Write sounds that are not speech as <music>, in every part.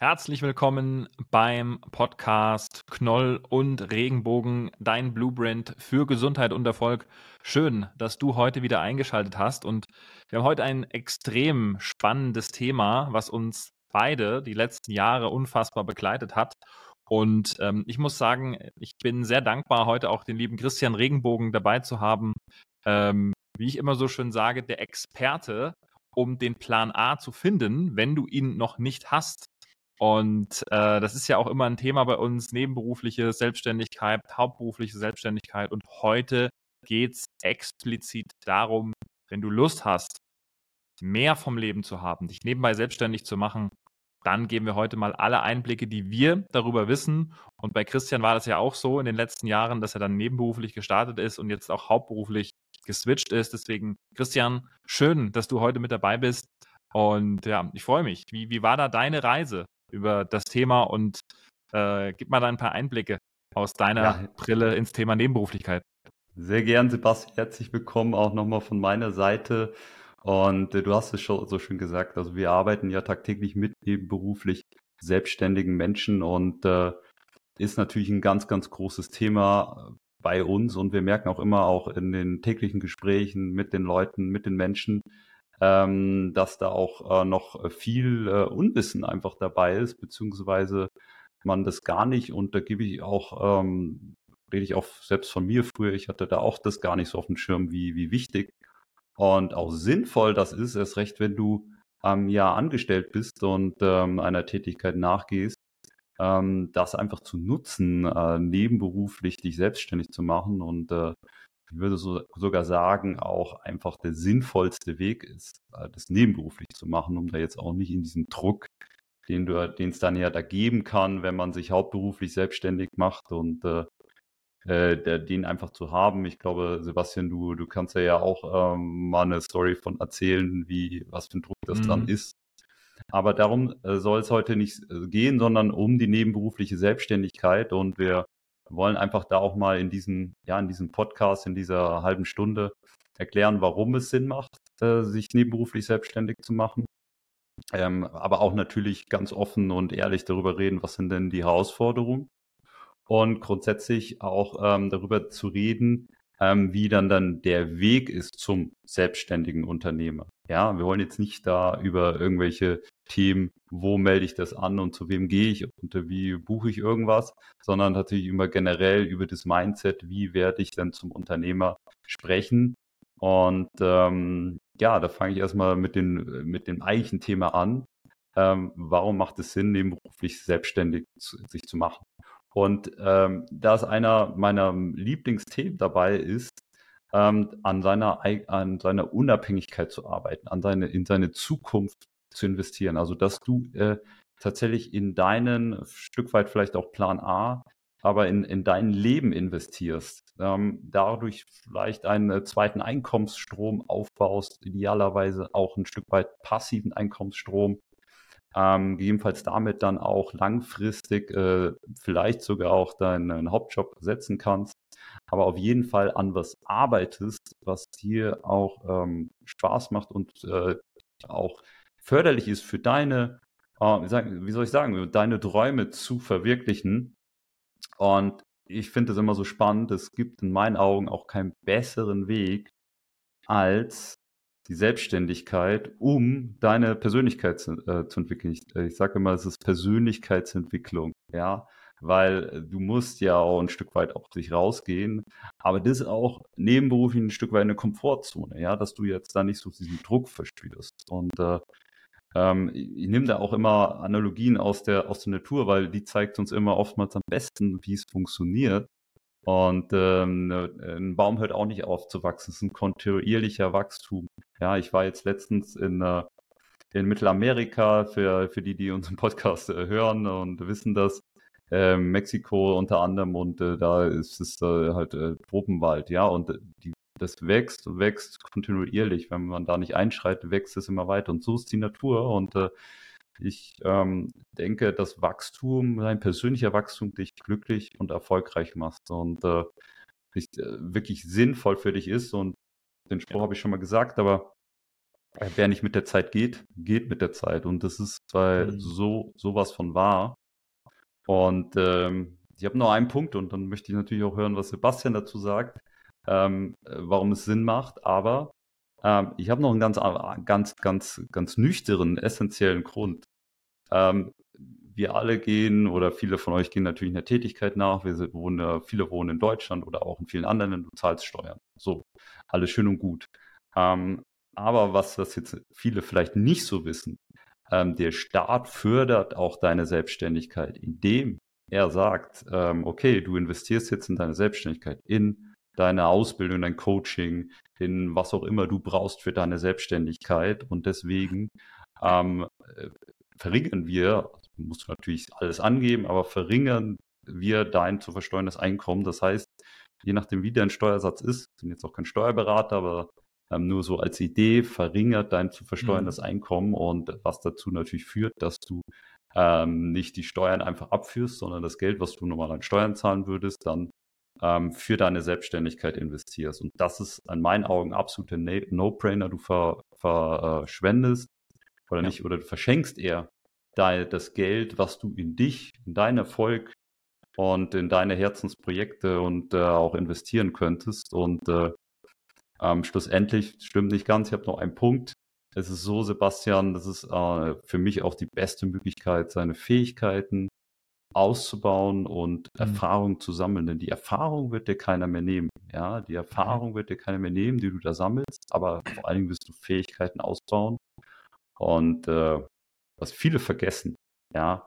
Herzlich willkommen beim Podcast Knoll und Regenbogen, dein Blueprint für Gesundheit und Erfolg. Schön, dass du heute wieder eingeschaltet hast und wir haben heute ein extrem spannendes Thema, was uns beide die letzten Jahre unfassbar begleitet hat. Und ähm, ich muss sagen, ich bin sehr dankbar, heute auch den lieben Christian Regenbogen dabei zu haben. Ähm, wie ich immer so schön sage, der Experte, um den Plan A zu finden, wenn du ihn noch nicht hast. Und äh, das ist ja auch immer ein Thema bei uns, nebenberufliche Selbstständigkeit, hauptberufliche Selbstständigkeit. Und heute geht es explizit darum, wenn du Lust hast, mehr vom Leben zu haben, dich nebenbei selbstständig zu machen, dann geben wir heute mal alle Einblicke, die wir darüber wissen. Und bei Christian war das ja auch so in den letzten Jahren, dass er dann nebenberuflich gestartet ist und jetzt auch hauptberuflich geswitcht ist. Deswegen, Christian, schön, dass du heute mit dabei bist. Und ja, ich freue mich. Wie, wie war da deine Reise? Über das Thema und äh, gib mal da ein paar Einblicke aus deiner ja. Brille ins Thema Nebenberuflichkeit. Sehr gern, Sebastian. Herzlich willkommen auch nochmal von meiner Seite. Und äh, du hast es schon so schön gesagt. Also wir arbeiten ja tagtäglich mit nebenberuflich selbstständigen Menschen und äh, ist natürlich ein ganz, ganz großes Thema bei uns. Und wir merken auch immer auch in den täglichen Gesprächen mit den Leuten, mit den Menschen, ähm, dass da auch äh, noch viel äh, Unwissen einfach dabei ist, beziehungsweise man das gar nicht, und da gebe ich auch, ähm, rede ich auch selbst von mir früher, ich hatte da auch das gar nicht so auf dem Schirm, wie, wie wichtig und auch sinnvoll das ist, erst recht, wenn du ähm, ja angestellt bist und ähm, einer Tätigkeit nachgehst, ähm, das einfach zu nutzen, äh, nebenberuflich dich selbstständig zu machen und äh, ich würde so, sogar sagen, auch einfach der sinnvollste Weg ist, äh, das nebenberuflich zu machen, um da jetzt auch nicht in diesen Druck, den du, den es dann ja da geben kann, wenn man sich hauptberuflich selbstständig macht und äh, äh, den einfach zu haben. Ich glaube, Sebastian, du, du kannst ja, ja auch ähm, mal eine Story von erzählen, wie, was für ein Druck das mhm. dann ist. Aber darum äh, soll es heute nicht äh, gehen, sondern um die nebenberufliche Selbstständigkeit. Und wir wollen einfach da auch mal in diesem, ja, in diesem Podcast, in dieser halben Stunde erklären, warum es Sinn macht, äh, sich nebenberuflich selbstständig zu machen. Ähm, aber auch natürlich ganz offen und ehrlich darüber reden, was sind denn die Herausforderungen und grundsätzlich auch ähm, darüber zu reden, ähm, wie dann dann der Weg ist zum selbstständigen Unternehmer. Ja, wir wollen jetzt nicht da über irgendwelche Themen, wo melde ich das an und zu wem gehe ich und wie buche ich irgendwas, sondern tatsächlich immer generell über das Mindset, wie werde ich denn zum Unternehmer sprechen. Und ähm, ja, da fange ich erstmal mit, den, mit dem eigentlichen Thema an. Ähm, warum macht es Sinn, nebenberuflich selbstständig zu, sich zu machen? Und ähm, da es einer meiner Lieblingsthemen dabei ist, ähm, an, seiner, an seiner Unabhängigkeit zu arbeiten, an seine, in seine Zukunft zu investieren. Also dass du äh, tatsächlich in deinen, Stück weit vielleicht auch Plan A, aber in, in dein Leben investierst, ähm, dadurch vielleicht einen äh, zweiten Einkommensstrom aufbaust, idealerweise auch ein Stück weit passiven Einkommensstrom, ähm, gegebenenfalls damit dann auch langfristig äh, vielleicht sogar auch deinen Hauptjob setzen kannst, aber auf jeden Fall an was arbeitest, was dir auch ähm, Spaß macht und äh, auch förderlich ist für deine, äh, wie soll ich sagen, deine Träume zu verwirklichen. Und ich finde es immer so spannend, es gibt in meinen Augen auch keinen besseren Weg als die Selbstständigkeit, um deine Persönlichkeit zu, äh, zu entwickeln. Ich, äh, ich sage immer, es ist Persönlichkeitsentwicklung, ja, weil du musst ja auch ein Stück weit auf dich rausgehen, aber das ist auch nebenberuflich ein Stück weit eine Komfortzone, ja, dass du jetzt da nicht so diesen Druck verspürst. Und äh, ähm, ich nehme da auch immer Analogien aus der, aus der Natur, weil die zeigt uns immer oftmals am besten, wie es funktioniert. Und ähm, ne, ein Baum hört auch nicht auf zu wachsen. Es ist ein kontinuierlicher Wachstum. Ja, ich war jetzt letztens in, äh, in Mittelamerika, für, für die, die unseren Podcast äh, hören und wissen das, äh, Mexiko unter anderem und äh, da ist es äh, halt äh, Tropenwald, ja, und die, das wächst und wächst kontinuierlich. Wenn man da nicht einschreitet, wächst es immer weiter und so ist die Natur und ich ähm, denke, dass Wachstum, dein persönlicher Wachstum dich glücklich und erfolgreich macht und äh, äh, wirklich sinnvoll für dich ist. Und den Spruch habe ich schon mal gesagt, aber Wer nicht mit der Zeit geht, geht mit der Zeit. Und das ist bei mhm. so sowas von wahr. Und ähm, ich habe noch einen Punkt und dann möchte ich natürlich auch hören, was Sebastian dazu sagt, ähm, warum es Sinn macht. Aber ähm, ich habe noch einen ganz, ganz, ganz, ganz nüchternen, essentiellen Grund. Ähm, wir alle gehen oder viele von euch gehen natürlich einer Tätigkeit nach. Wir wohnen, viele wohnen in Deutschland oder auch in vielen anderen Ländern. Du zahlst Steuern. So, alles schön und gut. Ähm, aber was das jetzt viele vielleicht nicht so wissen, ähm, der Staat fördert auch deine Selbstständigkeit, indem er sagt, ähm, okay, du investierst jetzt in deine Selbstständigkeit, in deine Ausbildung, dein Coaching, in was auch immer du brauchst für deine Selbstständigkeit. Und deswegen ähm, äh, verringern wir, musst du natürlich alles angeben, aber verringern wir dein zu versteuerndes Einkommen. Das heißt, je nachdem, wie dein Steuersatz ist, ich bin jetzt auch kein Steuerberater, aber ähm, nur so als Idee verringert dein zu versteuerndes mhm. Einkommen und was dazu natürlich führt, dass du ähm, nicht die Steuern einfach abführst, sondern das Geld, was du normal an Steuern zahlen würdest, dann ähm, für deine Selbstständigkeit investierst. Und das ist in meinen Augen absoluter No-Brainer. Du ver, verschwendest oder ja. nicht, oder du verschenkst eher dein, das Geld, was du in dich, in deinen Erfolg und in deine Herzensprojekte und äh, auch investieren könntest. Und äh, ähm, schlussendlich stimmt nicht ganz. Ich habe noch einen Punkt. Es ist so, Sebastian, das ist äh, für mich auch die beste Möglichkeit, seine Fähigkeiten auszubauen und mhm. Erfahrung zu sammeln. Denn die Erfahrung wird dir keiner mehr nehmen. Ja, die Erfahrung mhm. wird dir keiner mehr nehmen, die du da sammelst. Aber vor allen Dingen wirst du Fähigkeiten ausbauen. Und äh, was viele vergessen, ja,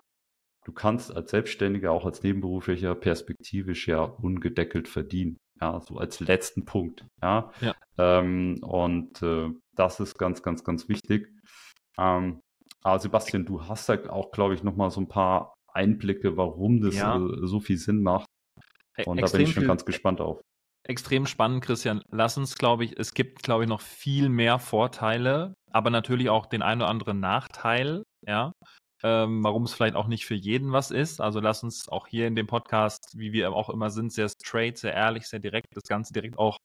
du kannst als Selbstständiger, auch als Nebenberuflicher perspektivisch ja ungedeckelt verdienen. Ja, so als letzten Punkt. Ja. ja. Ähm, und äh, das ist ganz, ganz, ganz wichtig. Ähm, aber Sebastian, du hast da auch, glaube ich, nochmal so ein paar Einblicke, warum das ja. äh, so viel Sinn macht. E und Extrem da bin ich schon viel, ganz gespannt auf. Extrem spannend, Christian. Lass uns, glaube ich, es gibt, glaube ich, noch viel mehr Vorteile, aber natürlich auch den einen oder anderen Nachteil, ja ähm, warum es vielleicht auch nicht für jeden was ist. Also lass uns auch hier in dem Podcast, wie wir auch immer sind, sehr straight, sehr ehrlich, sehr direkt, das Ganze direkt auch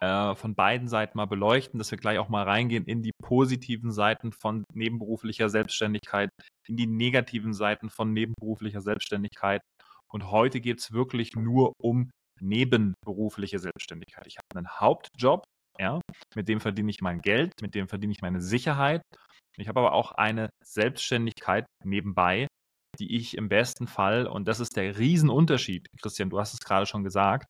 äh, von beiden Seiten mal beleuchten, dass wir gleich auch mal reingehen in die positiven Seiten von nebenberuflicher Selbstständigkeit, in die negativen Seiten von nebenberuflicher Selbstständigkeit. Und heute geht es wirklich nur um nebenberufliche Selbstständigkeit. Ich habe einen Hauptjob, ja, mit dem verdiene ich mein Geld, mit dem verdiene ich meine Sicherheit ich habe aber auch eine Selbstständigkeit nebenbei, die ich im besten Fall, und das ist der Riesenunterschied, Christian, du hast es gerade schon gesagt,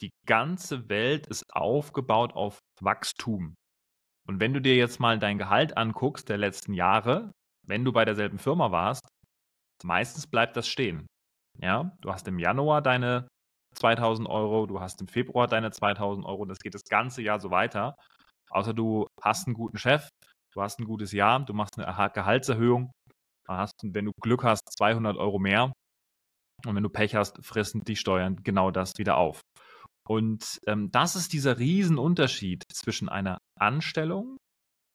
die ganze Welt ist aufgebaut auf Wachstum. Und wenn du dir jetzt mal dein Gehalt anguckst der letzten Jahre, wenn du bei derselben Firma warst, meistens bleibt das stehen. Ja, du hast im Januar deine 2000 Euro, du hast im Februar deine 2000 Euro, das geht das ganze Jahr so weiter. Außer du hast einen guten Chef, du hast ein gutes Jahr, du machst eine Gehaltserhöhung, hast, wenn du Glück hast, 200 Euro mehr. Und wenn du Pech hast, fressen die Steuern genau das wieder auf. Und ähm, das ist dieser Riesenunterschied zwischen einer Anstellung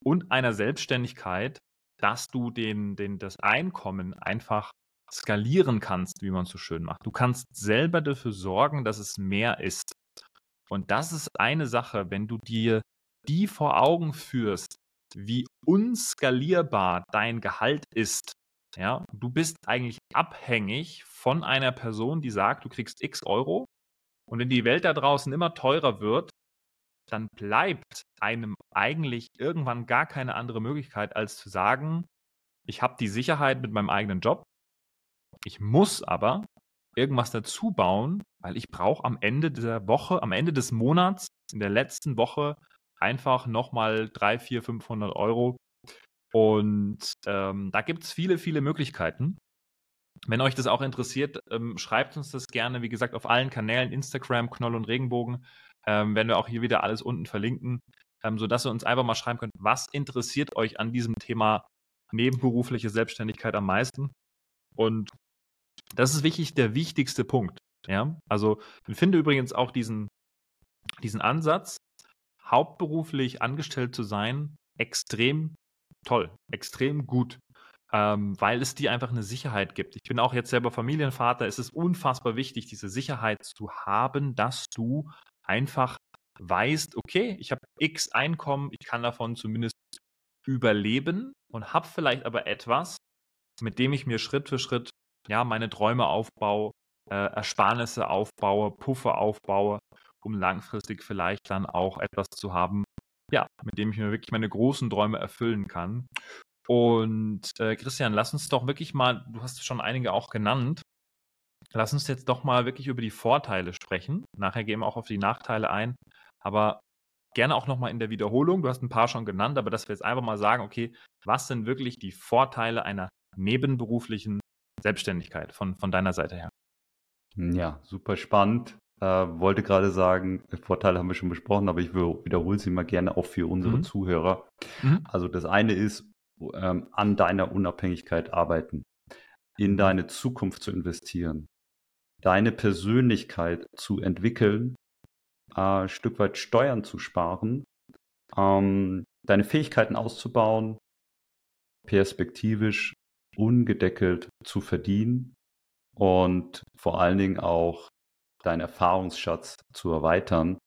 und einer Selbstständigkeit, dass du den, den, das Einkommen einfach skalieren kannst, wie man so schön macht. Du kannst selber dafür sorgen, dass es mehr ist. Und das ist eine Sache, wenn du dir die vor Augen führst, wie unskalierbar dein Gehalt ist, ja, du bist eigentlich abhängig von einer Person, die sagt, du kriegst x Euro und wenn die Welt da draußen immer teurer wird, dann bleibt einem eigentlich irgendwann gar keine andere Möglichkeit, als zu sagen, ich habe die Sicherheit mit meinem eigenen Job, ich muss aber irgendwas dazu bauen, weil ich brauche am Ende dieser Woche, am Ende des Monats, in der letzten Woche einfach nochmal 3, 4, 500 Euro. Und ähm, da gibt es viele, viele Möglichkeiten. Wenn euch das auch interessiert, ähm, schreibt uns das gerne, wie gesagt, auf allen Kanälen, Instagram, Knoll und Regenbogen. Ähm, werden wir auch hier wieder alles unten verlinken, ähm, sodass ihr uns einfach mal schreiben könnt, was interessiert euch an diesem Thema nebenberufliche Selbstständigkeit am meisten. Und das ist wirklich der wichtigste Punkt. Ja, also ich finde übrigens auch diesen, diesen Ansatz, hauptberuflich angestellt zu sein, extrem toll, extrem gut, ähm, weil es dir einfach eine Sicherheit gibt. Ich bin auch jetzt selber Familienvater. Es ist unfassbar wichtig, diese Sicherheit zu haben, dass du einfach weißt, okay, ich habe X Einkommen, ich kann davon zumindest überleben und habe vielleicht aber etwas, mit dem ich mir Schritt für Schritt ja meine Träume aufbaue, äh, Ersparnisse aufbaue, Puffer aufbaue, um langfristig vielleicht dann auch etwas zu haben, ja, mit dem ich mir wirklich meine großen Träume erfüllen kann. Und äh, Christian, lass uns doch wirklich mal, du hast schon einige auch genannt, lass uns jetzt doch mal wirklich über die Vorteile sprechen. Nachher gehen wir auch auf die Nachteile ein, aber gerne auch nochmal in der Wiederholung. Du hast ein paar schon genannt, aber dass wir jetzt einfach mal sagen, okay, was sind wirklich die Vorteile einer nebenberuflichen Selbstständigkeit von, von deiner Seite her? Ja, super spannend. Äh, wollte gerade sagen, Vorteile haben wir schon besprochen, aber ich wiederhole sie mal gerne auch für unsere mhm. Zuhörer. Mhm. Also das eine ist, ähm, an deiner Unabhängigkeit arbeiten, in deine Zukunft zu investieren, deine Persönlichkeit zu entwickeln, äh, ein Stück weit Steuern zu sparen, ähm, deine Fähigkeiten auszubauen, perspektivisch ungedeckelt zu verdienen und vor allen Dingen auch deinen Erfahrungsschatz zu erweitern.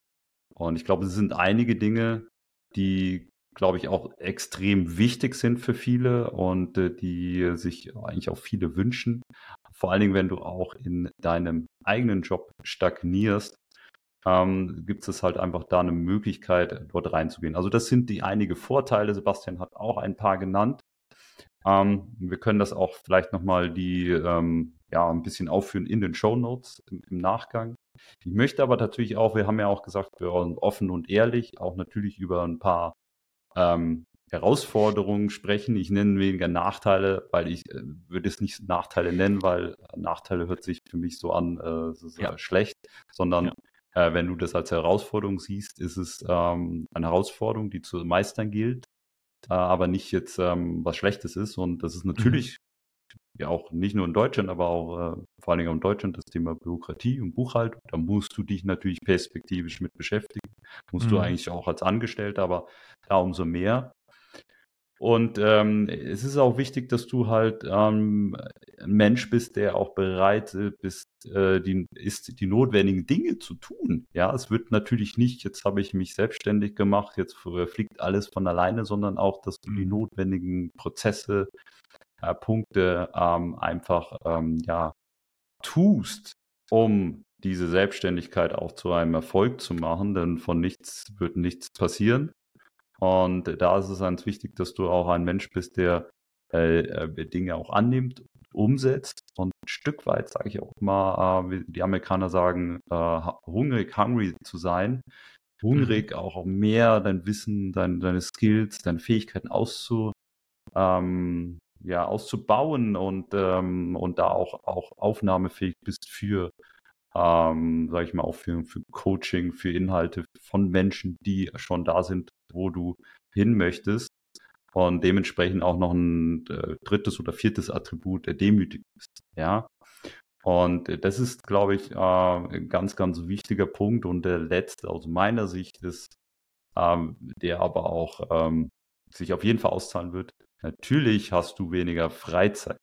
Und ich glaube, es sind einige Dinge, die glaube ich, auch extrem wichtig sind für viele und äh, die sich eigentlich auch viele wünschen. Vor allen Dingen, wenn du auch in deinem eigenen Job stagnierst, ähm, gibt es halt einfach da eine Möglichkeit, dort reinzugehen. Also das sind die einige Vorteile. Sebastian hat auch ein paar genannt. Ähm, wir können das auch vielleicht nochmal die, ähm, ja, ein bisschen aufführen in den Show Notes im, im Nachgang. Ich möchte aber natürlich auch, wir haben ja auch gesagt, wir wollen offen und ehrlich auch natürlich über ein paar ähm, Herausforderungen sprechen. Ich nenne weniger Nachteile, weil ich äh, würde es nicht Nachteile nennen, weil Nachteile hört sich für mich so an, äh, so ja. schlecht, sondern ja. äh, wenn du das als Herausforderung siehst, ist es ähm, eine Herausforderung, die zu meistern gilt, äh, aber nicht jetzt ähm, was Schlechtes ist. Und das ist mhm. natürlich ja auch nicht nur in Deutschland, aber auch äh, vor allen Dingen in Deutschland das Thema Bürokratie und Buchhaltung. Da musst du dich natürlich perspektivisch mit beschäftigen. Musst mhm. du eigentlich auch als Angestellter, aber da umso mehr. Und ähm, es ist auch wichtig, dass du halt ähm, ein Mensch bist, der auch bereit äh, bist, äh, die, ist, die notwendigen Dinge zu tun. Ja, es wird natürlich nicht, jetzt habe ich mich selbstständig gemacht, jetzt fliegt alles von alleine, sondern auch, dass du die mhm. notwendigen Prozesse, äh, Punkte ähm, einfach ähm, ja, tust, um diese Selbstständigkeit auch zu einem Erfolg zu machen, denn von nichts wird nichts passieren. Und da ist es ganz wichtig, dass du auch ein Mensch bist, der äh, äh Dinge auch annimmt, umsetzt und ein Stück weit, sage ich auch mal, äh, wie die Amerikaner sagen, äh, hungrig, hungry zu sein. Hungrig mhm. auch mehr dein Wissen, dein, deine Skills, deine Fähigkeiten auszu, ähm, ja, auszubauen und, ähm, und da auch, auch aufnahmefähig bist für, ähm, sage ich mal, auch für, für Coaching, für Inhalte von Menschen, die schon da sind, wo du hin möchtest. Und dementsprechend auch noch ein äh, drittes oder viertes Attribut der demütig ist. Ja. Und das ist, glaube ich, äh, ein ganz, ganz wichtiger Punkt. Und der letzte aus meiner Sicht ist, ähm, der aber auch ähm, sich auf jeden Fall auszahlen wird, Natürlich hast du weniger Freizeit.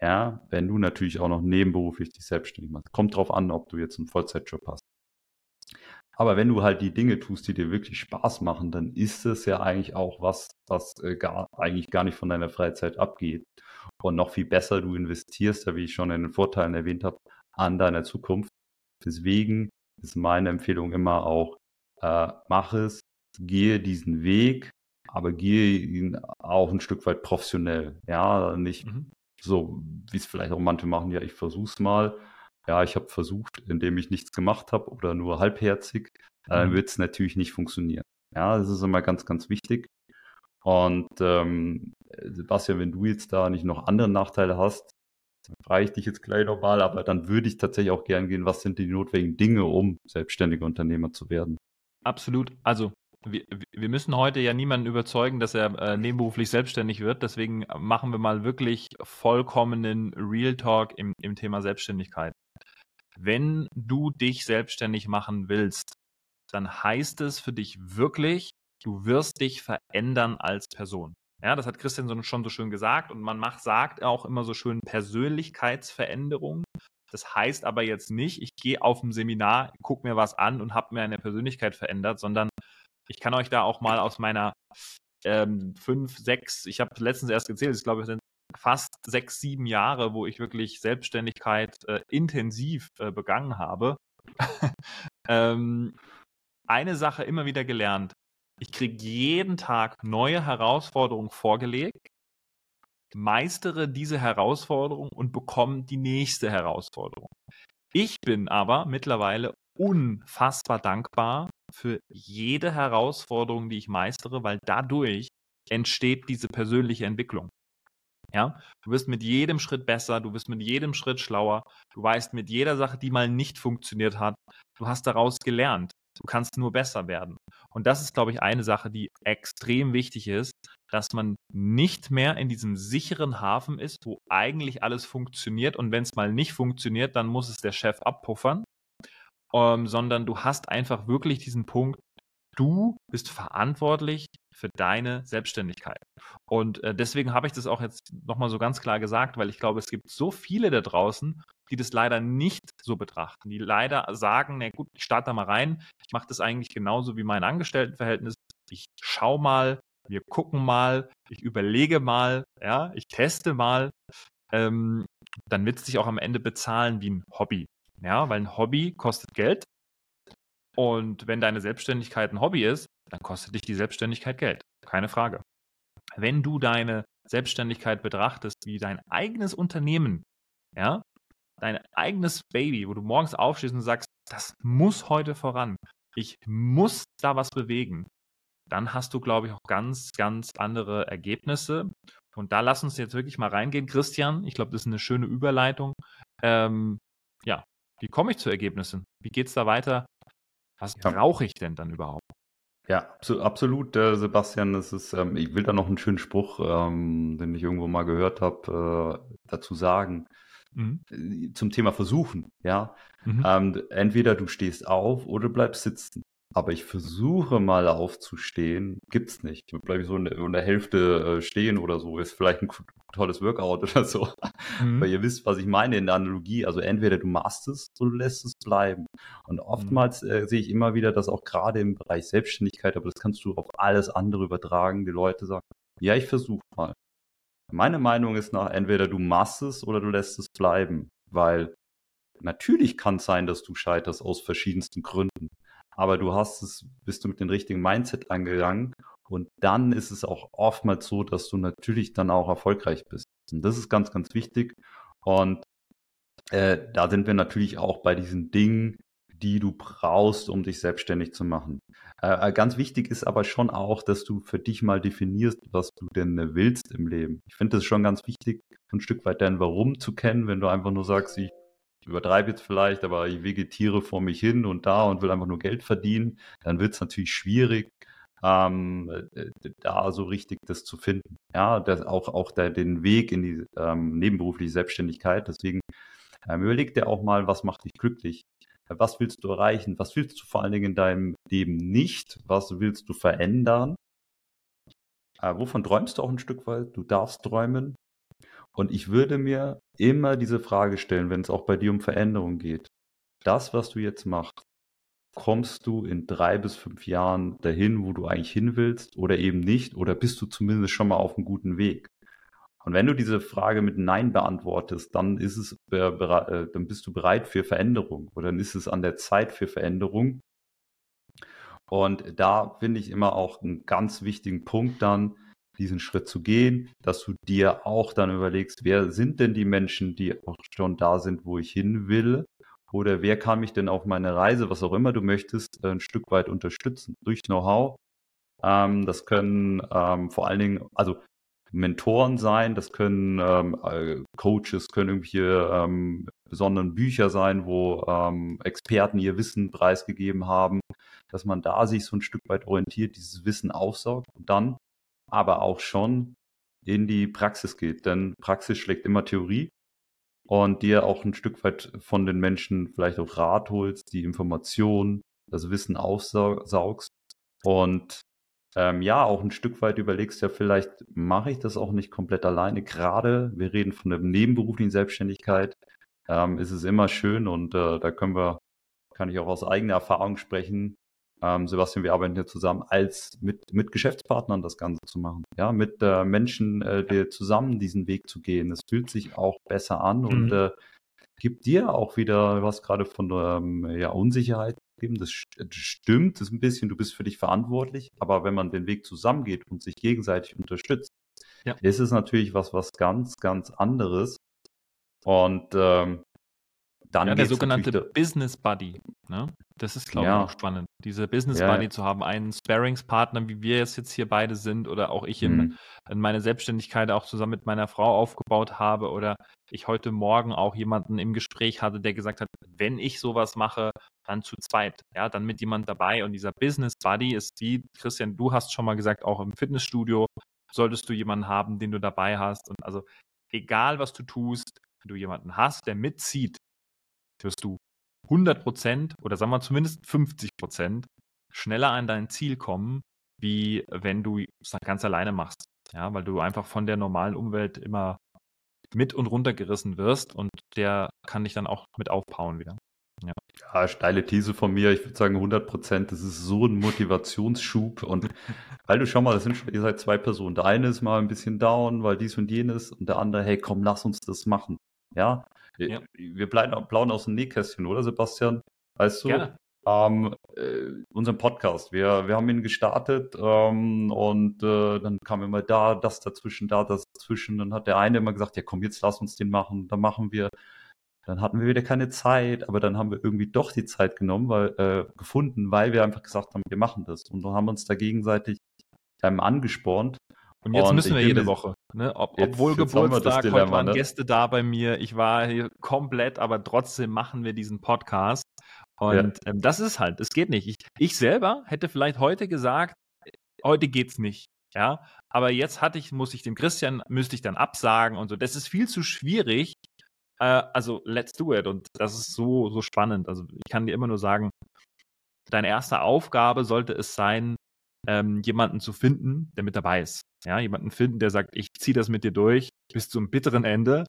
Ja, wenn du natürlich auch noch nebenberuflich dich selbstständig machst. Kommt drauf an, ob du jetzt einen Vollzeitjob hast. Aber wenn du halt die Dinge tust, die dir wirklich Spaß machen, dann ist es ja eigentlich auch was, was äh, gar, eigentlich gar nicht von deiner Freizeit abgeht. Und noch viel besser, du investierst, ja, wie ich schon in den Vorteilen erwähnt habe, an deiner Zukunft. Deswegen ist meine Empfehlung immer auch, äh, mach es, gehe diesen Weg, aber gehe ihn auch ein Stück weit professionell. Ja, nicht mhm. so, wie es vielleicht auch manche machen, ja, ich versuch's mal. Ja, ich habe versucht, indem ich nichts gemacht habe oder nur halbherzig, dann mhm. wird es natürlich nicht funktionieren. Ja, das ist immer ganz, ganz wichtig. Und ähm, Sebastian, wenn du jetzt da nicht noch andere Nachteile hast, dann frage ich dich jetzt gleich nochmal, aber dann würde ich tatsächlich auch gern gehen, was sind die notwendigen Dinge, um selbstständiger Unternehmer zu werden? Absolut. Also wir, wir müssen heute ja niemanden überzeugen, dass er äh, nebenberuflich selbstständig wird. Deswegen machen wir mal wirklich vollkommenen Real Talk im, im Thema Selbstständigkeit. Wenn du dich selbstständig machen willst, dann heißt es für dich wirklich, du wirst dich verändern als Person. Ja, das hat Christian schon so schön gesagt und man macht, sagt auch immer so schön Persönlichkeitsveränderung. Das heißt aber jetzt nicht, ich gehe auf ein Seminar, gucke mir was an und habe mir eine Persönlichkeit verändert, sondern ich kann euch da auch mal aus meiner ähm, fünf, sechs, ich habe letztens erst gezählt, ich glaube, es sind fast sechs, sieben Jahre, wo ich wirklich Selbstständigkeit äh, intensiv äh, begangen habe. <laughs> ähm, eine Sache immer wieder gelernt. Ich kriege jeden Tag neue Herausforderungen vorgelegt, meistere diese Herausforderung und bekomme die nächste Herausforderung. Ich bin aber mittlerweile unfassbar dankbar für jede Herausforderung, die ich meistere, weil dadurch entsteht diese persönliche Entwicklung. Ja, du wirst mit jedem Schritt besser, du wirst mit jedem Schritt schlauer, du weißt mit jeder Sache, die mal nicht funktioniert hat, du hast daraus gelernt. Du kannst nur besser werden. Und das ist, glaube ich, eine Sache, die extrem wichtig ist, dass man nicht mehr in diesem sicheren Hafen ist, wo eigentlich alles funktioniert und wenn es mal nicht funktioniert, dann muss es der Chef abpuffern, ähm, sondern du hast einfach wirklich diesen Punkt, du bist verantwortlich für deine Selbstständigkeit. Und äh, deswegen habe ich das auch jetzt nochmal so ganz klar gesagt, weil ich glaube, es gibt so viele da draußen, die das leider nicht so betrachten, die leider sagen, na gut, ich starte da mal rein, ich mache das eigentlich genauso wie mein Angestelltenverhältnis, ich schaue mal, wir gucken mal, ich überlege mal, ja, ich teste mal, ähm, dann wird es sich auch am Ende bezahlen wie ein Hobby. Ja, weil ein Hobby kostet Geld. Und wenn deine Selbstständigkeit ein Hobby ist, dann kostet dich die Selbstständigkeit Geld. Keine Frage. Wenn du deine Selbstständigkeit betrachtest wie dein eigenes Unternehmen, ja, dein eigenes Baby, wo du morgens aufstehst und sagst, das muss heute voran. Ich muss da was bewegen. Dann hast du, glaube ich, auch ganz, ganz andere Ergebnisse. Und da lass uns jetzt wirklich mal reingehen, Christian. Ich glaube, das ist eine schöne Überleitung. Ähm, ja, wie komme ich zu Ergebnissen? Wie geht es da weiter? Was ja. brauche ich denn dann überhaupt? Ja, absolut, äh, Sebastian. Das ist, ähm, ich will da noch einen schönen Spruch, ähm, den ich irgendwo mal gehört habe, äh, dazu sagen. Mhm. Äh, zum Thema Versuchen, ja. Mhm. Ähm, entweder du stehst auf oder bleibst sitzen. Aber ich versuche mal aufzustehen, gibt's nicht. Bleibe ich so in der, in der Hälfte äh, stehen oder so. Ist vielleicht ein <laughs> tolles Workout oder so. Mhm. Weil ihr wisst, was ich meine in der Analogie. Also entweder du machst es oder du lässt es bleiben. Und mhm. oftmals äh, sehe ich immer wieder, dass auch gerade im Bereich Selbstständigkeit, aber das kannst du auf alles andere übertragen, die Leute sagen, ja, ich versuche mal. Meine Meinung ist nach, entweder du machst es oder du lässt es bleiben. Weil natürlich kann es sein, dass du scheiterst aus verschiedensten Gründen aber du hast es, bist du mit dem richtigen Mindset angegangen und dann ist es auch oftmals so, dass du natürlich dann auch erfolgreich bist. Und das ist ganz, ganz wichtig. Und äh, da sind wir natürlich auch bei diesen Dingen, die du brauchst, um dich selbstständig zu machen. Äh, äh ganz wichtig ist aber schon auch, dass du für dich mal definierst, was du denn willst im Leben. Ich finde es schon ganz wichtig, ein Stück weit dein Warum zu kennen, wenn du einfach nur sagst, ich übertreibe jetzt vielleicht, aber ich vegetiere vor mich hin und da und will einfach nur Geld verdienen, dann wird es natürlich schwierig, ähm, äh, da so richtig das zu finden. Ja, das auch, auch der, den Weg in die ähm, nebenberufliche Selbstständigkeit. Deswegen ähm, überleg dir auch mal, was macht dich glücklich? Was willst du erreichen? Was willst du vor allen Dingen in deinem Leben nicht? Was willst du verändern? Äh, wovon träumst du auch ein Stück weit? Du darfst träumen. Und ich würde mir immer diese Frage stellen, wenn es auch bei dir um Veränderung geht. Das, was du jetzt machst, kommst du in drei bis fünf Jahren dahin, wo du eigentlich hin willst oder eben nicht? Oder bist du zumindest schon mal auf einem guten Weg? Und wenn du diese Frage mit Nein beantwortest, dann ist es, äh, äh, dann bist du bereit für Veränderung oder dann ist es an der Zeit für Veränderung. Und da finde ich immer auch einen ganz wichtigen Punkt dann, diesen Schritt zu gehen, dass du dir auch dann überlegst, wer sind denn die Menschen, die auch schon da sind, wo ich hin will? Oder wer kann mich denn auf meine Reise, was auch immer du möchtest, ein Stück weit unterstützen? Durch Know-how. Ähm, das können ähm, vor allen Dingen, also Mentoren sein, das können ähm, äh, Coaches, können irgendwelche ähm, besonderen Bücher sein, wo ähm, Experten ihr Wissen preisgegeben haben, dass man da sich so ein Stück weit orientiert, dieses Wissen aufsaugt und dann aber auch schon in die Praxis geht. Denn Praxis schlägt immer Theorie und dir auch ein Stück weit von den Menschen vielleicht auch Rat holst, die Informationen, das Wissen aufsaugst und ähm, ja, auch ein Stück weit überlegst, ja, vielleicht mache ich das auch nicht komplett alleine. Gerade, wir reden von der nebenberuflichen Selbstständigkeit. ähm, ist es immer schön und äh, da können wir, kann ich auch aus eigener Erfahrung sprechen. Ähm, Sebastian, wir arbeiten hier zusammen, als mit, mit Geschäftspartnern das Ganze zu machen. Ja, mit äh, Menschen, äh, die zusammen diesen Weg zu gehen. Es fühlt sich auch besser an mhm. und äh, gibt dir auch wieder, was gerade von ähm, ja, Unsicherheit gegeben. Das, das stimmt, das ist ein bisschen, du bist für dich verantwortlich, aber wenn man den Weg zusammengeht und sich gegenseitig unterstützt, ja. ist es natürlich was, was ganz, ganz anderes. Und ähm, dann ja, der sogenannte Business Buddy. Ne? Das ist, glaube ja. ich, auch spannend. Diese Business ja. Buddy zu haben, einen Sparringspartner, wie wir es jetzt hier beide sind, oder auch ich in, mhm. in meine Selbstständigkeit auch zusammen mit meiner Frau aufgebaut habe, oder ich heute Morgen auch jemanden im Gespräch hatte, der gesagt hat, wenn ich sowas mache, dann zu zweit, ja, dann mit jemand dabei. Und dieser Business Buddy ist die, Christian, du hast schon mal gesagt, auch im Fitnessstudio solltest du jemanden haben, den du dabei hast. Und also egal, was du tust, wenn du jemanden hast, der mitzieht, wirst du 100 Prozent oder sagen wir zumindest 50 Prozent schneller an dein Ziel kommen, wie wenn du es ganz alleine machst. Ja, weil du einfach von der normalen Umwelt immer mit und runtergerissen wirst und der kann dich dann auch mit aufbauen wieder. Ja. ja, steile These von mir. Ich würde sagen 100 Prozent. Das ist so ein Motivationsschub. Und <laughs> weil du schau mal, das sind schon, ihr seid zwei Personen. Der eine ist mal ein bisschen down, weil dies und jenes. Und der andere, hey, komm, lass uns das machen. Ja, ja. Wir plaudern aus dem Nähkästchen, oder Sebastian? Weißt du? Gerne. Ähm, äh, unseren Podcast. Wir, wir haben ihn gestartet ähm, und äh, dann kam immer da, das dazwischen, da, das dazwischen. Dann hat der eine immer gesagt, ja komm, jetzt lass uns den machen. Dann machen wir. Dann hatten wir wieder keine Zeit, aber dann haben wir irgendwie doch die Zeit genommen, weil, äh, gefunden, weil wir einfach gesagt haben, wir machen das. Und dann haben wir uns da gegenseitig ähm, angespornt. Und jetzt und müssen wir jede Woche. Ne? Ob, jetzt, obwohl jetzt Geburtstag, Dilemma, heute waren ne? Gäste da bei mir. Ich war hier komplett, aber trotzdem machen wir diesen Podcast. Und ja. ähm, das ist halt, es geht nicht. Ich, ich selber hätte vielleicht heute gesagt, heute geht's nicht. Ja, aber jetzt hatte ich, muss ich dem Christian, müsste ich dann absagen und so. Das ist viel zu schwierig. Äh, also, let's do it. Und das ist so, so spannend. Also, ich kann dir immer nur sagen, deine erste Aufgabe sollte es sein, ähm, jemanden zu finden, der mit dabei ist. Ja, jemanden finden, der sagt, ich ziehe das mit dir durch bis zum bitteren Ende.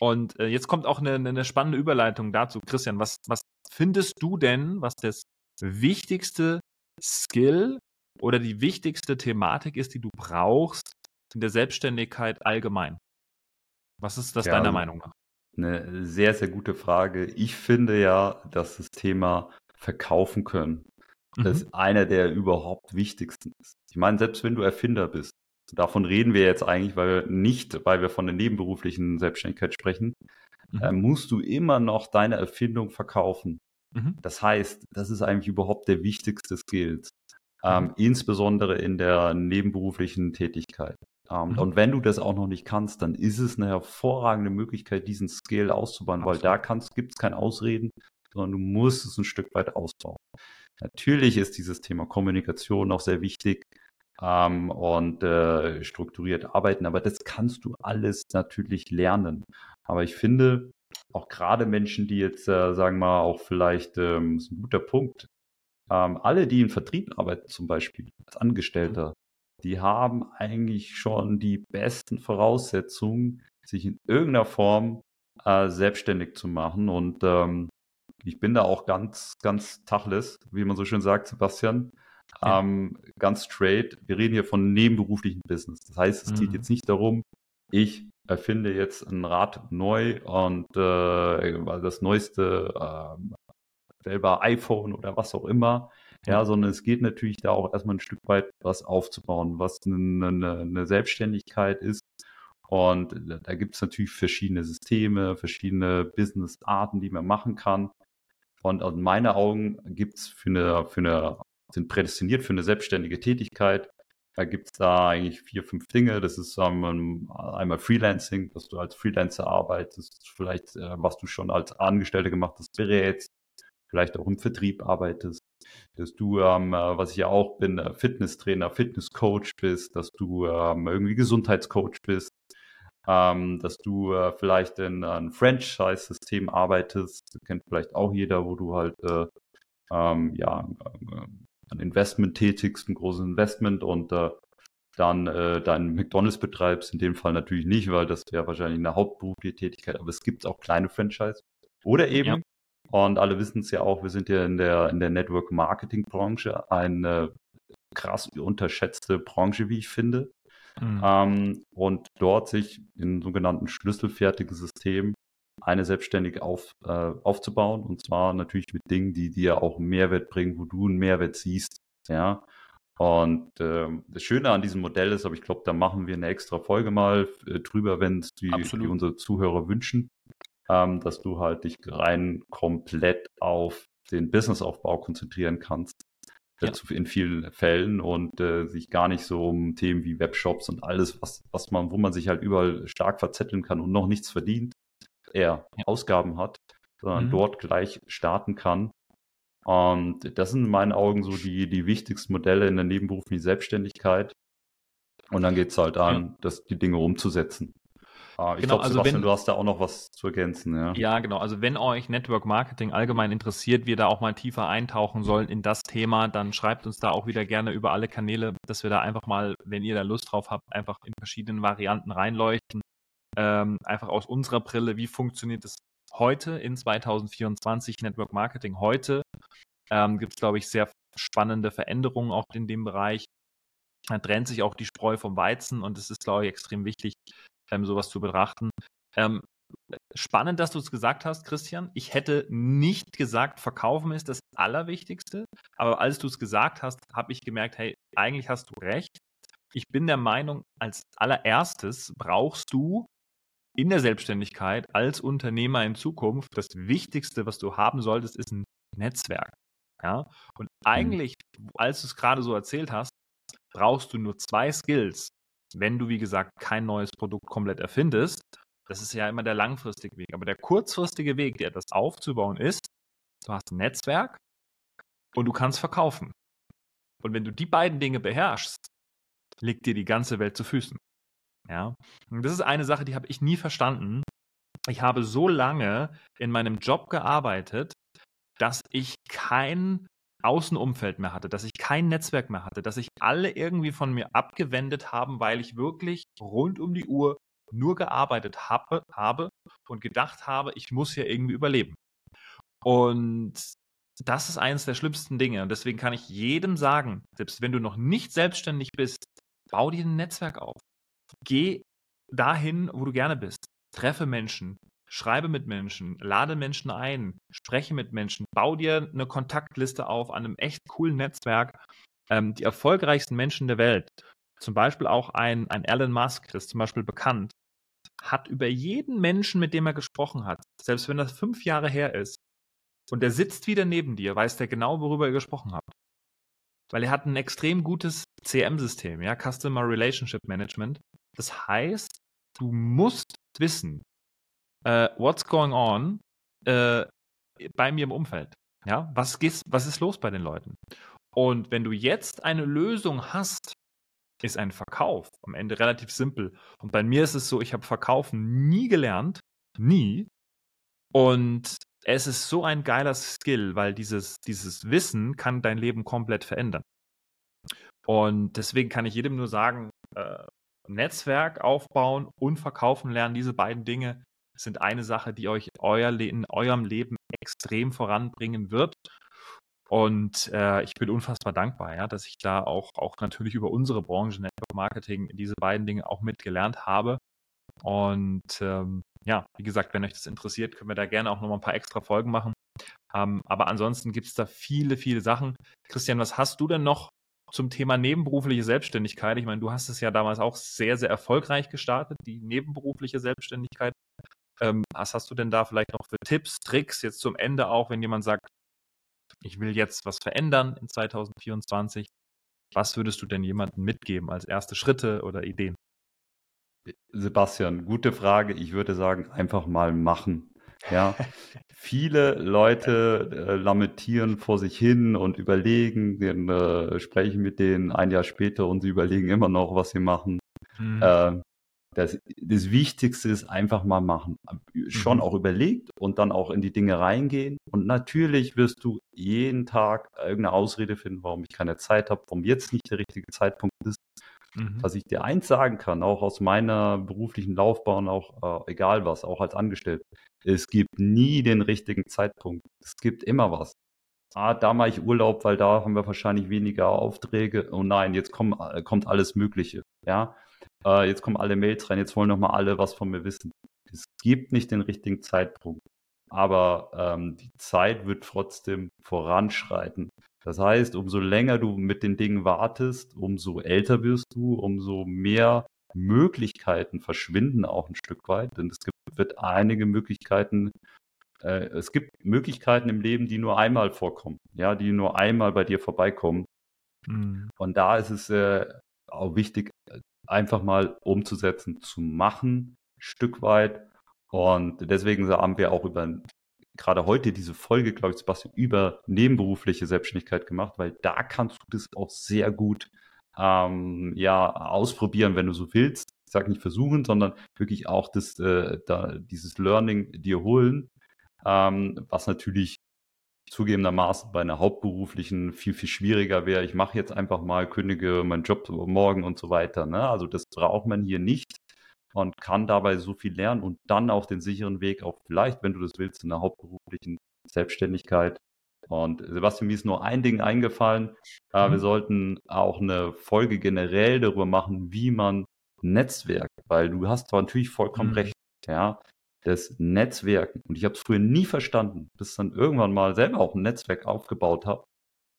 Und äh, jetzt kommt auch eine, eine spannende Überleitung dazu. Christian, was, was findest du denn, was das wichtigste Skill oder die wichtigste Thematik ist, die du brauchst in der Selbstständigkeit allgemein? Was ist das ja, deiner Meinung nach? Eine sehr, sehr gute Frage. Ich finde ja, dass das Thema verkaufen können, mhm. das ist einer der überhaupt wichtigsten ist. Ich meine, selbst wenn du Erfinder bist, Davon reden wir jetzt eigentlich, weil wir nicht, weil wir von der nebenberuflichen Selbstständigkeit sprechen, mhm. äh, musst du immer noch deine Erfindung verkaufen. Mhm. Das heißt, das ist eigentlich überhaupt der wichtigste Skill, ähm, mhm. insbesondere in der nebenberuflichen Tätigkeit. Ähm, mhm. Und wenn du das auch noch nicht kannst, dann ist es eine hervorragende Möglichkeit, diesen Skill auszubauen, Absolut. weil da gibt es kein Ausreden, sondern du musst es ein Stück weit ausbauen. Natürlich ist dieses Thema Kommunikation auch sehr wichtig ähm, und äh, strukturiert arbeiten. Aber das kannst du alles natürlich lernen. Aber ich finde, auch gerade Menschen, die jetzt, äh, sagen wir mal, auch vielleicht, ähm, ist ein guter Punkt, ähm, alle, die im Vertrieb arbeiten, zum Beispiel als Angestellter, die haben eigentlich schon die besten Voraussetzungen, sich in irgendeiner Form äh, selbstständig zu machen. Und ähm, ich bin da auch ganz, ganz tachless, wie man so schön sagt, Sebastian. Ja. Ähm, ganz straight, wir reden hier von nebenberuflichen Business. Das heißt, es mhm. geht jetzt nicht darum, ich erfinde jetzt ein Rad neu und äh, das neueste äh, selber iPhone oder was auch immer. Ja, sondern es geht natürlich da auch erstmal ein Stück weit was aufzubauen, was eine, eine, eine Selbstständigkeit ist. Und da gibt es natürlich verschiedene Systeme, verschiedene Business-Arten, die man machen kann. Und aus meinen Augen gibt es für eine, für eine sind prädestiniert für eine selbstständige Tätigkeit. Da gibt es da eigentlich vier, fünf Dinge. Das ist um, einmal Freelancing, dass du als Freelancer arbeitest, vielleicht äh, was du schon als Angestellter gemacht hast, berätst, vielleicht auch im Vertrieb arbeitest, dass du, ähm, äh, was ich ja auch bin, äh, Fitnesstrainer, Fitnesscoach bist, dass du ähm, irgendwie Gesundheitscoach bist, ähm, dass du äh, vielleicht in einem Franchise-System arbeitest, das kennt vielleicht auch jeder, wo du halt äh, ähm, ja, äh, ein Investment tätigst, ein großes Investment und äh, dann äh, deinen McDonalds betreibst, in dem Fall natürlich nicht, weil das wäre wahrscheinlich eine hauptberufliche Tätigkeit, aber es gibt auch kleine Franchise. Oder eben, ja. und alle wissen es ja auch, wir sind ja in der, in der Network Marketing Branche eine krass unterschätzte Branche, wie ich finde. Mhm. Ähm, und dort sich in sogenannten schlüsselfertigen Systemen eine selbstständig auf, äh, aufzubauen und zwar natürlich mit Dingen, die dir auch Mehrwert bringen, wo du einen Mehrwert siehst. Ja. Und äh, das Schöne an diesem Modell ist, aber ich glaube, da machen wir eine extra Folge mal äh, drüber, wenn es die, die, unsere Zuhörer wünschen, ähm, dass du halt dich rein komplett auf den Businessaufbau konzentrieren kannst. Ja. In vielen Fällen und äh, sich gar nicht so um Themen wie Webshops und alles, was, was man, wo man sich halt überall stark verzetteln kann und noch nichts verdient, er. Ausgaben hat, sondern mhm. dort gleich starten kann. Und das sind in meinen Augen so die, die wichtigsten Modelle in der nebenberuflichen Selbstständigkeit. Und dann geht es halt an, ja. das, die Dinge umzusetzen. Ah, ich genau, glaube, also wenn, du hast da auch noch was zu ergänzen. Ja. ja, genau. Also wenn euch Network Marketing allgemein interessiert, wir da auch mal tiefer eintauchen sollen in das Thema, dann schreibt uns da auch wieder gerne über alle Kanäle, dass wir da einfach mal, wenn ihr da Lust drauf habt, einfach in verschiedenen Varianten reinleuchten ähm, einfach aus unserer Brille, wie funktioniert es heute in 2024 Network Marketing heute? Ähm, Gibt es, glaube ich, sehr spannende Veränderungen auch in dem Bereich. Da trennt sich auch die Spreu vom Weizen und es ist, glaube ich, extrem wichtig, ähm, sowas zu betrachten. Ähm, spannend, dass du es gesagt hast, Christian. Ich hätte nicht gesagt, Verkaufen ist das Allerwichtigste, aber als du es gesagt hast, habe ich gemerkt, hey, eigentlich hast du recht. Ich bin der Meinung, als allererstes brauchst du in der Selbstständigkeit als Unternehmer in Zukunft das Wichtigste, was du haben solltest, ist ein Netzwerk. Ja? Und mhm. eigentlich, als du es gerade so erzählt hast, brauchst du nur zwei Skills, wenn du, wie gesagt, kein neues Produkt komplett erfindest. Das ist ja immer der langfristige Weg. Aber der kurzfristige Weg, dir etwas aufzubauen, ist, du hast ein Netzwerk und du kannst verkaufen. Und wenn du die beiden Dinge beherrschst, liegt dir die ganze Welt zu Füßen. Ja, und das ist eine Sache, die habe ich nie verstanden. Ich habe so lange in meinem Job gearbeitet, dass ich kein Außenumfeld mehr hatte, dass ich kein Netzwerk mehr hatte, dass sich alle irgendwie von mir abgewendet haben, weil ich wirklich rund um die Uhr nur gearbeitet habe, habe und gedacht habe, ich muss hier irgendwie überleben. Und das ist eines der schlimmsten Dinge. Und deswegen kann ich jedem sagen, selbst wenn du noch nicht selbstständig bist, bau dir ein Netzwerk auf geh dahin, wo du gerne bist. Treffe Menschen, schreibe mit Menschen, lade Menschen ein, spreche mit Menschen, bau dir eine Kontaktliste auf an einem echt coolen Netzwerk. Ähm, die erfolgreichsten Menschen der Welt, zum Beispiel auch ein, ein Elon Musk, das ist zum Beispiel bekannt, hat über jeden Menschen, mit dem er gesprochen hat, selbst wenn das fünf Jahre her ist, und er sitzt wieder neben dir, weiß der genau, worüber ihr gesprochen habt. Weil er hat ein extrem gutes CM-System, ja, Customer Relationship Management. Das heißt, du musst wissen, äh, what's going on äh, bei mir im Umfeld. Ja, was, ist, was ist los bei den Leuten? Und wenn du jetzt eine Lösung hast, ist ein Verkauf am Ende relativ simpel. Und bei mir ist es so, ich habe Verkaufen nie gelernt, nie. Und es ist so ein geiler Skill, weil dieses, dieses Wissen kann dein Leben komplett verändern. Und deswegen kann ich jedem nur sagen, äh, Netzwerk aufbauen und verkaufen lernen, diese beiden Dinge sind eine Sache, die euch euer in eurem Leben extrem voranbringen wird. Und äh, ich bin unfassbar dankbar, ja, dass ich da auch, auch natürlich über unsere Branche Network Marketing diese beiden Dinge auch mitgelernt habe. Und ähm, ja, wie gesagt, wenn euch das interessiert, können wir da gerne auch nochmal ein paar extra Folgen machen. Ähm, aber ansonsten gibt es da viele, viele Sachen. Christian, was hast du denn noch zum Thema nebenberufliche Selbstständigkeit. Ich meine, du hast es ja damals auch sehr, sehr erfolgreich gestartet, die nebenberufliche Selbstständigkeit. Ähm, was hast du denn da vielleicht noch für Tipps, Tricks jetzt zum Ende auch, wenn jemand sagt, ich will jetzt was verändern in 2024? Was würdest du denn jemandem mitgeben als erste Schritte oder Ideen? Sebastian, gute Frage. Ich würde sagen, einfach mal machen. Ja, viele Leute äh, lamentieren vor sich hin und überlegen, den, äh, sprechen mit denen ein Jahr später und sie überlegen immer noch, was sie machen. Mhm. Äh, das, das Wichtigste ist einfach mal machen. Schon mhm. auch überlegt und dann auch in die Dinge reingehen. Und natürlich wirst du jeden Tag irgendeine Ausrede finden, warum ich keine Zeit habe, warum jetzt nicht der richtige Zeitpunkt ist. Mhm. Was ich dir eins sagen kann, auch aus meiner beruflichen Laufbahn, auch äh, egal was, auch als Angestellter, es gibt nie den richtigen Zeitpunkt. Es gibt immer was. Ah, da mache ich Urlaub, weil da haben wir wahrscheinlich weniger Aufträge. Oh nein, jetzt kommt, äh, kommt alles Mögliche. Ja, äh, jetzt kommen alle Mails rein, jetzt wollen noch mal alle was von mir wissen. Es gibt nicht den richtigen Zeitpunkt, aber ähm, die Zeit wird trotzdem voranschreiten. Das heißt, umso länger du mit den Dingen wartest, umso älter wirst du, umso mehr Möglichkeiten verschwinden auch ein Stück weit. Denn es gibt, wird einige Möglichkeiten, äh, es gibt Möglichkeiten im Leben, die nur einmal vorkommen, ja, die nur einmal bei dir vorbeikommen. Mhm. Und da ist es äh, auch wichtig, einfach mal umzusetzen, zu machen, Stück weit. Und deswegen haben wir auch über gerade heute diese Folge, glaube ich, Sebastian, über nebenberufliche Selbstständigkeit gemacht, weil da kannst du das auch sehr gut ähm, ja, ausprobieren, wenn du so willst. Ich sage nicht versuchen, sondern wirklich auch das, äh, da, dieses Learning dir holen, ähm, was natürlich zugegebenermaßen bei einer hauptberuflichen viel, viel schwieriger wäre. Ich mache jetzt einfach mal, kündige meinen Job morgen und so weiter. Ne? Also das braucht man hier nicht und kann dabei so viel lernen und dann auch den sicheren Weg, auch vielleicht, wenn du das willst, in der hauptberuflichen Selbstständigkeit. Und Sebastian, mir ist nur ein Ding eingefallen. Äh, mhm. Wir sollten auch eine Folge generell darüber machen, wie man Netzwerk, weil du hast zwar natürlich vollkommen mhm. recht, ja, das Netzwerken. Und ich habe es früher nie verstanden, bis dann irgendwann mal selber auch ein Netzwerk aufgebaut habe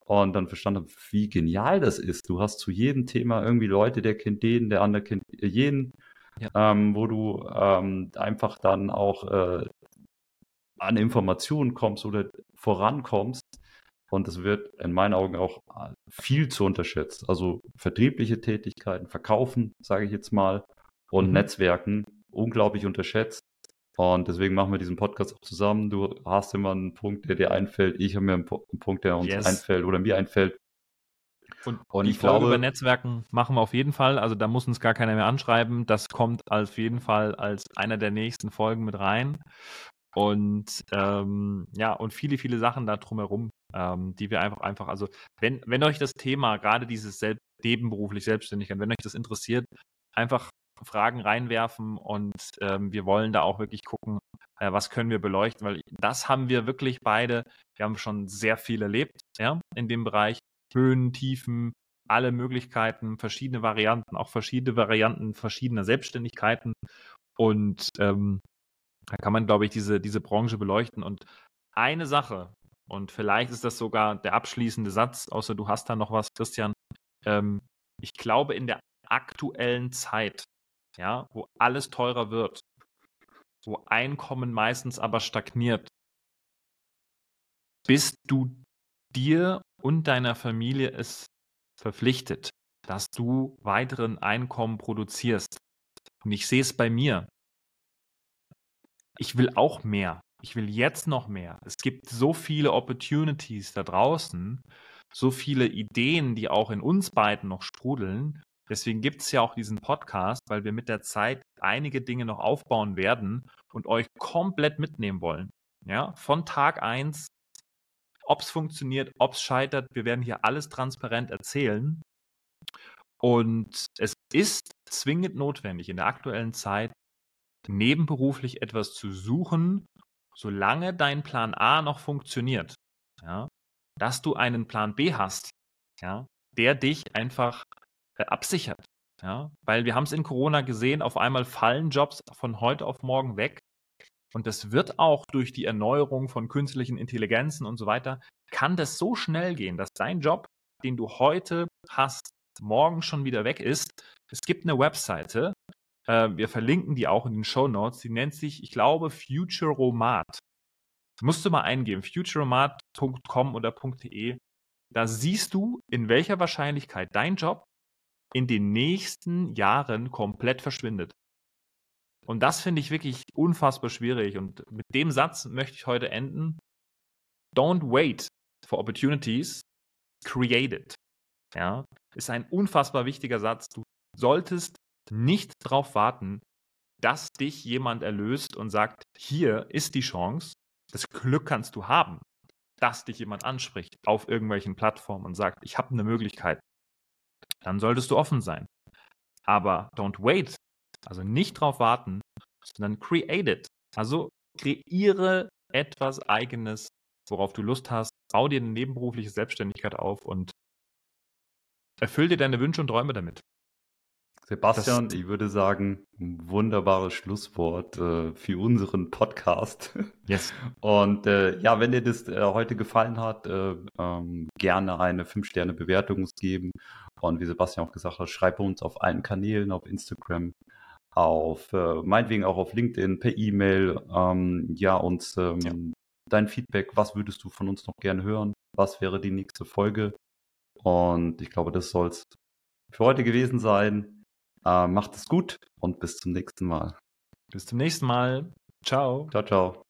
und dann verstanden habe, wie genial das ist. Du hast zu jedem Thema irgendwie Leute, der kennt den, der andere kennt jeden ja. ähm, wo du ähm, einfach dann auch äh, an Informationen kommst oder vorankommst. Und das wird in meinen Augen auch äh, viel zu unterschätzt. Also vertriebliche Tätigkeiten, Verkaufen, sage ich jetzt mal, und mhm. Netzwerken, unglaublich unterschätzt. Und deswegen machen wir diesen Podcast auch zusammen. Du hast immer einen Punkt, der dir einfällt. Ich habe mir einen, Punkt, der uns yes. einfällt oder mir einfällt. Und, und ich Folge glaube, über Netzwerken machen wir auf jeden Fall. Also da muss uns gar keiner mehr anschreiben. Das kommt auf jeden Fall als einer der nächsten Folgen mit rein. Und ähm, ja, und viele, viele Sachen da drumherum, ähm, die wir einfach, einfach, also wenn, wenn euch das Thema, gerade dieses Sel nebenberuflich Selbstständigkeit, wenn euch das interessiert, einfach Fragen reinwerfen und ähm, wir wollen da auch wirklich gucken, äh, was können wir beleuchten, weil das haben wir wirklich beide, wir haben schon sehr viel erlebt, ja, in dem Bereich Höhen, Tiefen, alle Möglichkeiten, verschiedene Varianten, auch verschiedene Varianten verschiedener Selbstständigkeiten. Und ähm, da kann man, glaube ich, diese, diese Branche beleuchten. Und eine Sache, und vielleicht ist das sogar der abschließende Satz, außer du hast da noch was, Christian. Ähm, ich glaube, in der aktuellen Zeit, ja, wo alles teurer wird, wo Einkommen meistens aber stagniert, bist du dir und deiner Familie es verpflichtet, dass du weiteren Einkommen produzierst. Und ich sehe es bei mir. Ich will auch mehr. Ich will jetzt noch mehr. Es gibt so viele Opportunities da draußen, so viele Ideen, die auch in uns beiden noch sprudeln. Deswegen gibt es ja auch diesen Podcast, weil wir mit der Zeit einige Dinge noch aufbauen werden und euch komplett mitnehmen wollen. Ja, von Tag 1 ob es funktioniert, ob es scheitert. Wir werden hier alles transparent erzählen. Und es ist zwingend notwendig, in der aktuellen Zeit nebenberuflich etwas zu suchen, solange dein Plan A noch funktioniert. Ja, dass du einen Plan B hast, ja, der dich einfach äh, absichert. Ja, weil wir haben es in Corona gesehen, auf einmal fallen Jobs von heute auf morgen weg. Und das wird auch durch die Erneuerung von künstlichen Intelligenzen und so weiter, kann das so schnell gehen, dass dein Job, den du heute hast, morgen schon wieder weg ist. Es gibt eine Webseite, äh, wir verlinken die auch in den Show Notes, die nennt sich, ich glaube, Futuromat. Musst du mal eingeben, futuromat.com oder .de. Da siehst du, in welcher Wahrscheinlichkeit dein Job in den nächsten Jahren komplett verschwindet. Und das finde ich wirklich unfassbar schwierig. Und mit dem Satz möchte ich heute enden. Don't wait for opportunities, create it. Ja, ist ein unfassbar wichtiger Satz. Du solltest nicht darauf warten, dass dich jemand erlöst und sagt, hier ist die Chance, das Glück kannst du haben, dass dich jemand anspricht auf irgendwelchen Plattformen und sagt, ich habe eine Möglichkeit. Dann solltest du offen sein. Aber don't wait, also nicht drauf warten, sondern create it. Also kreiere etwas Eigenes, worauf du Lust hast, bau dir eine nebenberufliche Selbstständigkeit auf und erfüll dir deine Wünsche und Träume damit. Sebastian, das, ich würde sagen, ein wunderbares Schlusswort äh, für unseren Podcast. <laughs> Yes. Und äh, ja, wenn dir das äh, heute gefallen hat, äh, ähm, gerne eine 5-Sterne-Bewertung geben. Und wie Sebastian auch gesagt hat, schreib uns auf allen Kanälen, auf Instagram, auf äh, meinetwegen auch auf LinkedIn, per E-Mail. Ähm, ja, uns ähm, ja. dein Feedback, was würdest du von uns noch gerne hören? Was wäre die nächste Folge? Und ich glaube, das soll es für heute gewesen sein. Äh, macht es gut und bis zum nächsten Mal. Bis zum nächsten Mal. Ciao. Ciao, ciao.